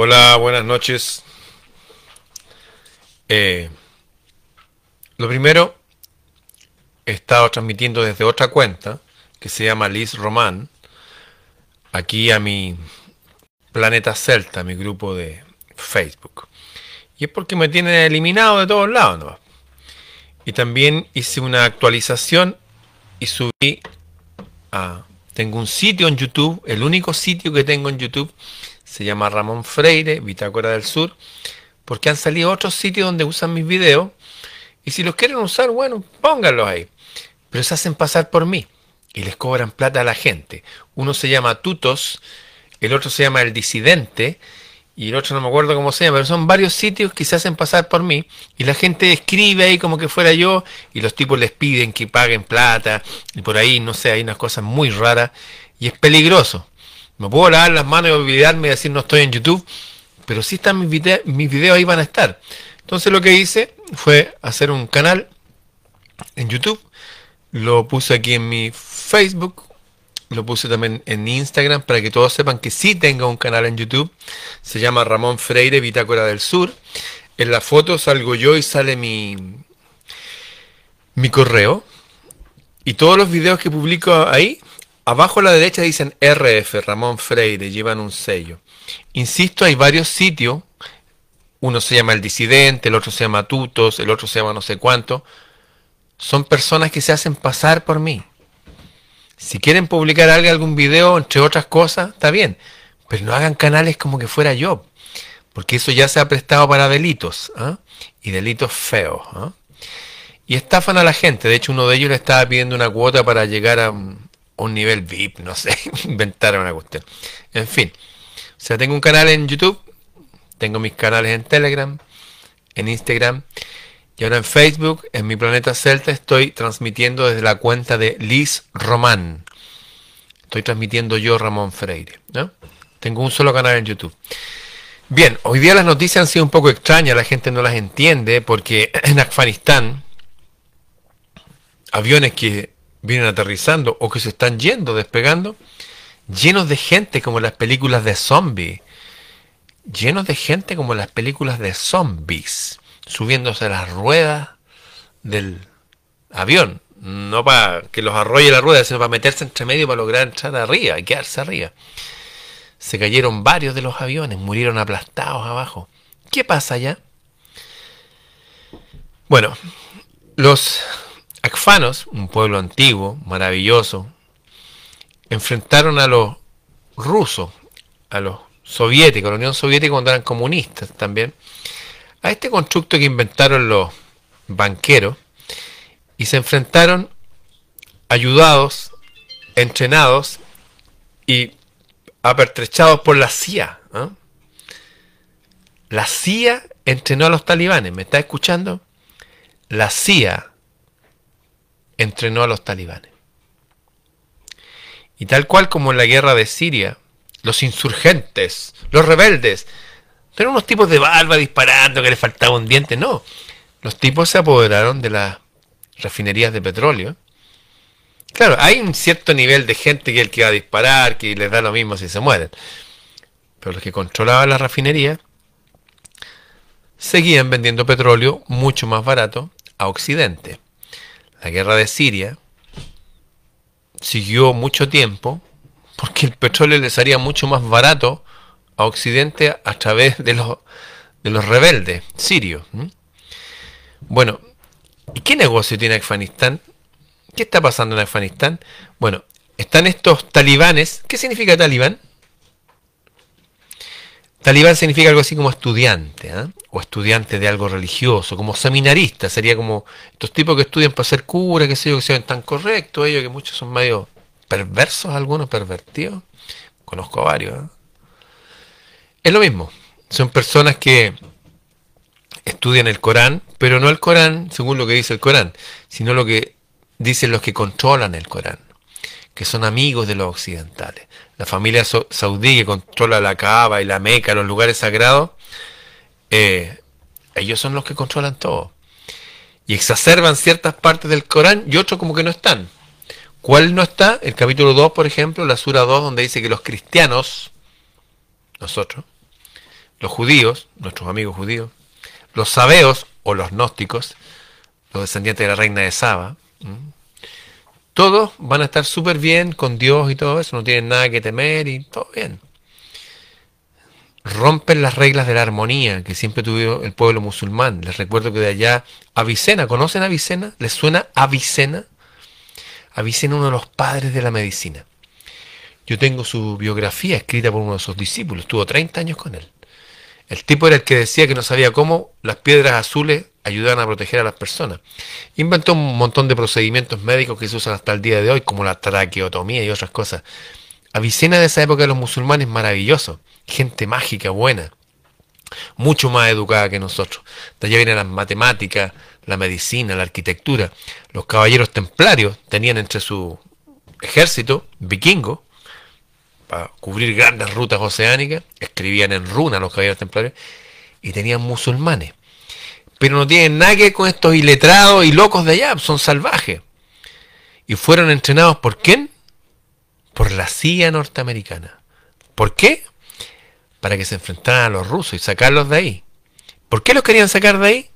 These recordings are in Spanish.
Hola, buenas noches. Eh, lo primero, he estado transmitiendo desde otra cuenta que se llama Liz Román, aquí a mi Planeta Celta, mi grupo de Facebook. Y es porque me tienen eliminado de todos lados. ¿no? Y también hice una actualización y subí a... Tengo un sitio en YouTube, el único sitio que tengo en YouTube se llama Ramón Freire, Bitácora del Sur, porque han salido otros sitios donde usan mis videos. Y si los quieren usar, bueno, pónganlos ahí. Pero se hacen pasar por mí y les cobran plata a la gente. Uno se llama Tutos, el otro se llama El Disidente y el otro no me acuerdo cómo se llama, pero son varios sitios que se hacen pasar por mí y la gente escribe ahí como que fuera yo y los tipos les piden que paguen plata y por ahí, no sé, hay unas cosas muy raras y es peligroso. Me puedo lavar las manos y olvidarme y decir no estoy en YouTube, pero sí están mis, videos, mis videos ahí van a estar. Entonces lo que hice fue hacer un canal en YouTube, lo puse aquí en mi Facebook, lo puse también en Instagram para que todos sepan que sí tengo un canal en YouTube. Se llama Ramón Freire Bitácora del Sur. En la foto salgo yo y sale mi, mi correo. Y todos los videos que publico ahí, abajo a la derecha dicen RF, Ramón Freire, llevan un sello. Insisto, hay varios sitios. Uno se llama El Disidente, el otro se llama Tutos, el otro se llama no sé cuánto. Son personas que se hacen pasar por mí. Si quieren publicar algo, algún video, entre otras cosas, está bien. Pero no hagan canales como que fuera yo. Porque eso ya se ha prestado para delitos. ¿ah? Y delitos feos. ¿ah? Y estafan a la gente. De hecho, uno de ellos le estaba pidiendo una cuota para llegar a un, nivel VIP. No sé, inventar una cuestión. En fin. O sea, tengo un canal en YouTube. Tengo mis canales en Telegram. En Instagram. Y ahora en Facebook, en mi planeta Celta, estoy transmitiendo desde la cuenta de Liz Román. Estoy transmitiendo yo, Ramón Freire. ¿no? Tengo un solo canal en YouTube. Bien, hoy día las noticias han sido un poco extrañas, la gente no las entiende, porque en Afganistán, aviones que vienen aterrizando o que se están yendo, despegando, llenos de gente como las películas de zombies. Llenos de gente como las películas de zombies subiéndose a las ruedas del avión. No para que los arrolle la rueda, sino para meterse entre medio para lograr entrar arriba y quedarse arriba. Se cayeron varios de los aviones, murieron aplastados abajo. ¿Qué pasa allá? Bueno, los un pueblo antiguo, maravilloso, enfrentaron a los rusos, a los soviéticos, la Unión Soviética cuando eran comunistas también, a este constructo que inventaron los banqueros y se enfrentaron ayudados, entrenados y apertrechados por la CIA. ¿eh? La CIA entrenó a los talibanes, ¿me está escuchando? La CIA entrenó a los talibanes. Y tal cual como en la guerra de Siria, los insurgentes, los rebeldes, eran unos tipos de barba disparando que les faltaba un diente. No. Los tipos se apoderaron de las refinerías de petróleo. Claro, hay un cierto nivel de gente que es el que va a disparar, que les da lo mismo si se mueren. Pero los que controlaban la refinería seguían vendiendo petróleo mucho más barato a Occidente. La guerra de Siria siguió mucho tiempo porque el petróleo les haría mucho más barato a Occidente a través de los, de los rebeldes sirios. Bueno, ¿y qué negocio tiene Afganistán? ¿Qué está pasando en Afganistán? Bueno, están estos talibanes. ¿Qué significa talibán? Talibán significa algo así como estudiante, ¿eh? o estudiante de algo religioso, como seminarista, sería como estos tipos que estudian para ser cura, que sé yo, que sean tan correctos, ellos que muchos son medio perversos, algunos pervertidos. Conozco varios. ¿eh? Es lo mismo. Son personas que estudian el Corán, pero no el Corán según lo que dice el Corán, sino lo que dicen los que controlan el Corán, que son amigos de los occidentales. La familia saudí que controla la Kaaba y la Meca, los lugares sagrados, eh, ellos son los que controlan todo. Y exacerban ciertas partes del Corán y otros como que no están. ¿Cuál no está? El capítulo 2, por ejemplo, la sura 2, donde dice que los cristianos, nosotros, los judíos, nuestros amigos judíos, los sabeos o los gnósticos, los descendientes de la reina de Saba, todos van a estar súper bien con Dios y todo eso, no tienen nada que temer y todo bien. Rompen las reglas de la armonía que siempre tuvo el pueblo musulmán. Les recuerdo que de allá, Avicena, ¿conocen Avicena? ¿Les suena Avicena? Avicena, uno de los padres de la medicina. Yo tengo su biografía escrita por uno de sus discípulos, estuvo 30 años con él. El tipo era el que decía que no sabía cómo las piedras azules ayudaban a proteger a las personas. Inventó un montón de procedimientos médicos que se usan hasta el día de hoy, como la traqueotomía y otras cosas. Avicena de esa época de los musulmanes maravilloso, gente mágica, buena, mucho más educada que nosotros. De allá vienen las matemáticas, la medicina, la arquitectura. Los caballeros templarios tenían entre su ejército vikingo, para cubrir grandes rutas oceánicas, escribían en runa los caballeros templarios, y tenían musulmanes. Pero no tienen nada que ver con estos iletrados y locos de allá, son salvajes. Y fueron entrenados por quién? Por la CIA norteamericana. ¿Por qué? Para que se enfrentaran a los rusos y sacarlos de ahí. ¿Por qué los querían sacar de ahí?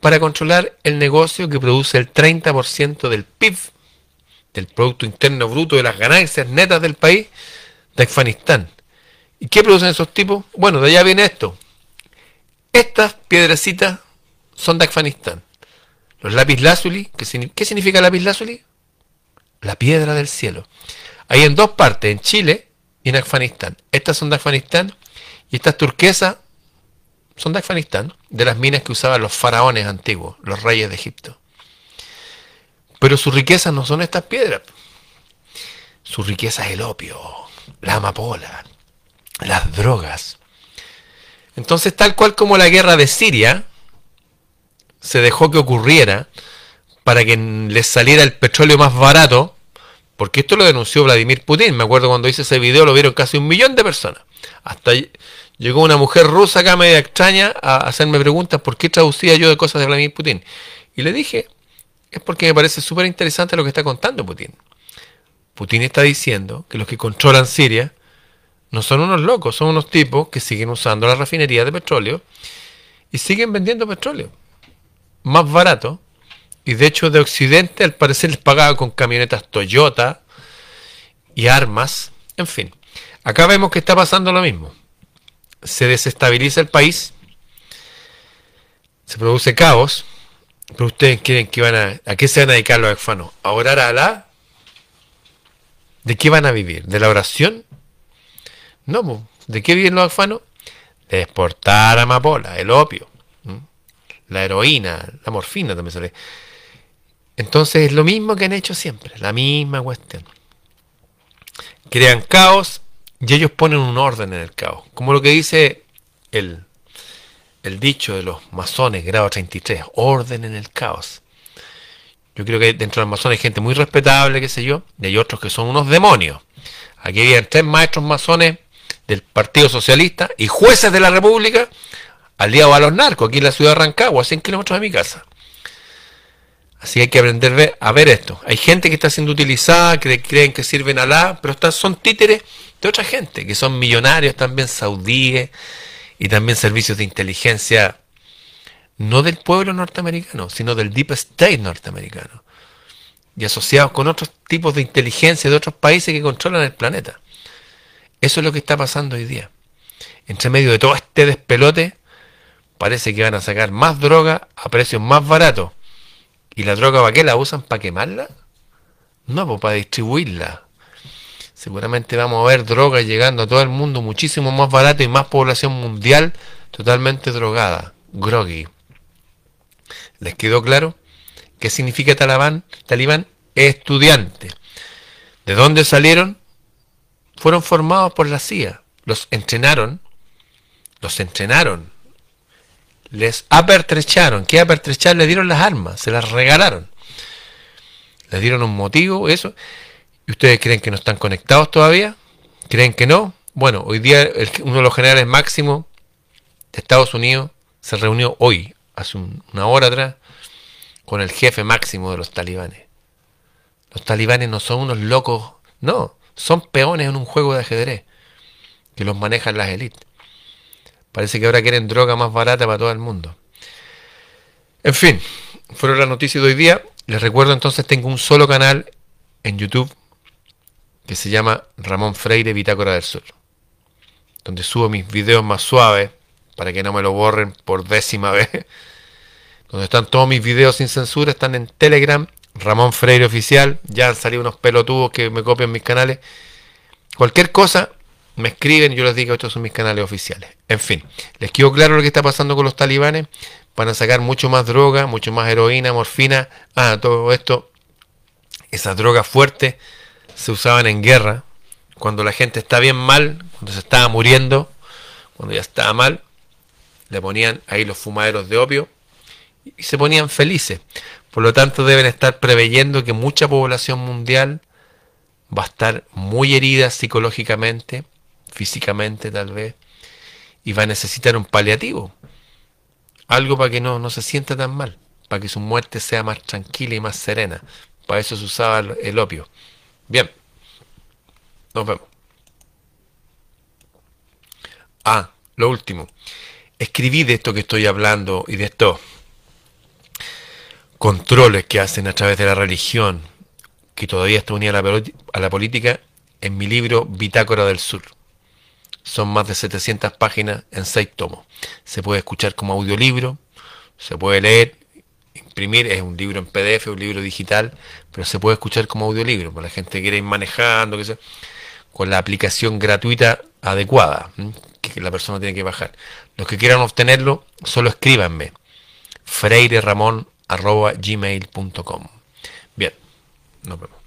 Para controlar el negocio que produce el 30% del PIB del Producto Interno Bruto, de las ganancias netas del país, de Afganistán. ¿Y qué producen esos tipos? Bueno, de allá viene esto. Estas piedrecitas son de Afganistán. Los lápiz lazuli, ¿qué significa lápiz lazuli? La piedra del cielo. Hay en dos partes, en Chile y en Afganistán. Estas son de Afganistán y estas turquesas son de Afganistán, de las minas que usaban los faraones antiguos, los reyes de Egipto. Pero su riqueza no son estas piedras. Su riqueza es el opio, la amapola, las drogas. Entonces, tal cual como la guerra de Siria se dejó que ocurriera para que les saliera el petróleo más barato, porque esto lo denunció Vladimir Putin. Me acuerdo cuando hice ese video lo vieron casi un millón de personas. Hasta llegó una mujer rusa acá media extraña a hacerme preguntas por qué traducía yo de cosas de Vladimir Putin. Y le dije, es porque me parece súper interesante lo que está contando Putin. Putin está diciendo que los que controlan Siria no son unos locos, son unos tipos que siguen usando la refinería de petróleo y siguen vendiendo petróleo más barato. Y de hecho de Occidente al parecer les pagaba con camionetas Toyota y armas. En fin, acá vemos que está pasando lo mismo. Se desestabiliza el país, se produce caos, pero ustedes quieren que van a... ¿A qué se van a dedicar los exfanos? ¿A orar a Alá? ¿De qué van a vivir? ¿De la oración? No, ¿de qué viven los exfanos? De exportar amapola, el opio, la heroína, la morfina también sale. Entonces es lo mismo que han hecho siempre, la misma cuestión. Crean caos y ellos ponen un orden en el caos. Como lo que dice el el dicho de los masones, grado 33, orden en el caos. Yo creo que dentro de los masones hay gente muy respetable, qué sé yo, y hay otros que son unos demonios. Aquí había tres maestros masones del Partido Socialista y jueces de la República aliados a los narcos, aquí en la ciudad de Rancagua, a 100 kilómetros de mi casa. Así hay que aprender a ver esto. Hay gente que está siendo utilizada, que creen que sirven a la, pero son títeres de otra gente, que son millonarios también, saudíes, y también servicios de inteligencia no del pueblo norteamericano, sino del Deep State norteamericano, y asociados con otros tipos de inteligencia de otros países que controlan el planeta. Eso es lo que está pasando hoy día. Entre medio de todo este despelote, parece que van a sacar más droga a precios más baratos. ¿Y la droga para qué la usan? ¿Para quemarla? No, pues para distribuirla. Seguramente vamos a ver drogas llegando a todo el mundo muchísimo más barato y más población mundial totalmente drogada, groggy. ¿Les quedó claro? ¿Qué significa talibán? Talibán, estudiante. ¿De dónde salieron? Fueron formados por la CIA. Los entrenaron. Los entrenaron. Les apertrecharon. ¿Qué apertrechar? Le dieron las armas. Se las regalaron. Le dieron un motivo, eso. ¿Y ustedes creen que no están conectados todavía? ¿Creen que no? Bueno, hoy día uno de los generales máximos de Estados Unidos se reunió hoy, hace una hora atrás, con el jefe máximo de los talibanes. Los talibanes no son unos locos, no, son peones en un juego de ajedrez que los manejan las élites. Parece que ahora quieren droga más barata para todo el mundo. En fin, fueron las noticias de hoy día. Les recuerdo entonces, tengo un solo canal en YouTube que se llama Ramón Freire Bitácora del Sur, donde subo mis videos más suaves para que no me lo borren por décima vez. Donde están todos mis videos sin censura, están en Telegram, Ramón Freire Oficial. Ya han salido unos pelotudos que me copian mis canales. Cualquier cosa, me escriben yo les digo, estos son mis canales oficiales. En fin, les quedó claro lo que está pasando con los talibanes. Van a sacar mucho más droga, mucho más heroína, morfina. Ah, todo esto, esas drogas fuertes se usaban en guerra, cuando la gente está bien mal, cuando se estaba muriendo, cuando ya estaba mal, le ponían ahí los fumaderos de opio y se ponían felices. Por lo tanto, deben estar preveyendo que mucha población mundial va a estar muy herida psicológicamente, físicamente tal vez, y va a necesitar un paliativo. Algo para que no, no se sienta tan mal, para que su muerte sea más tranquila y más serena. Para eso se usaba el opio. Bien. Nos vemos. Ah, lo último. Escribí de esto que estoy hablando y de estos controles que hacen a través de la religión, que todavía está unida a la, política, en mi libro Bitácora del Sur. Son más de 700 páginas en 6 tomos. Se puede escuchar como audiolibro, se puede leer, es un libro en PDF, un libro digital, pero se puede escuchar como audiolibro, para la gente que quiere ir manejando, que sea, con la aplicación gratuita adecuada, que la persona tiene que bajar. Los que quieran obtenerlo, solo escríbanme freireramon.gmail.com Bien, nos vemos.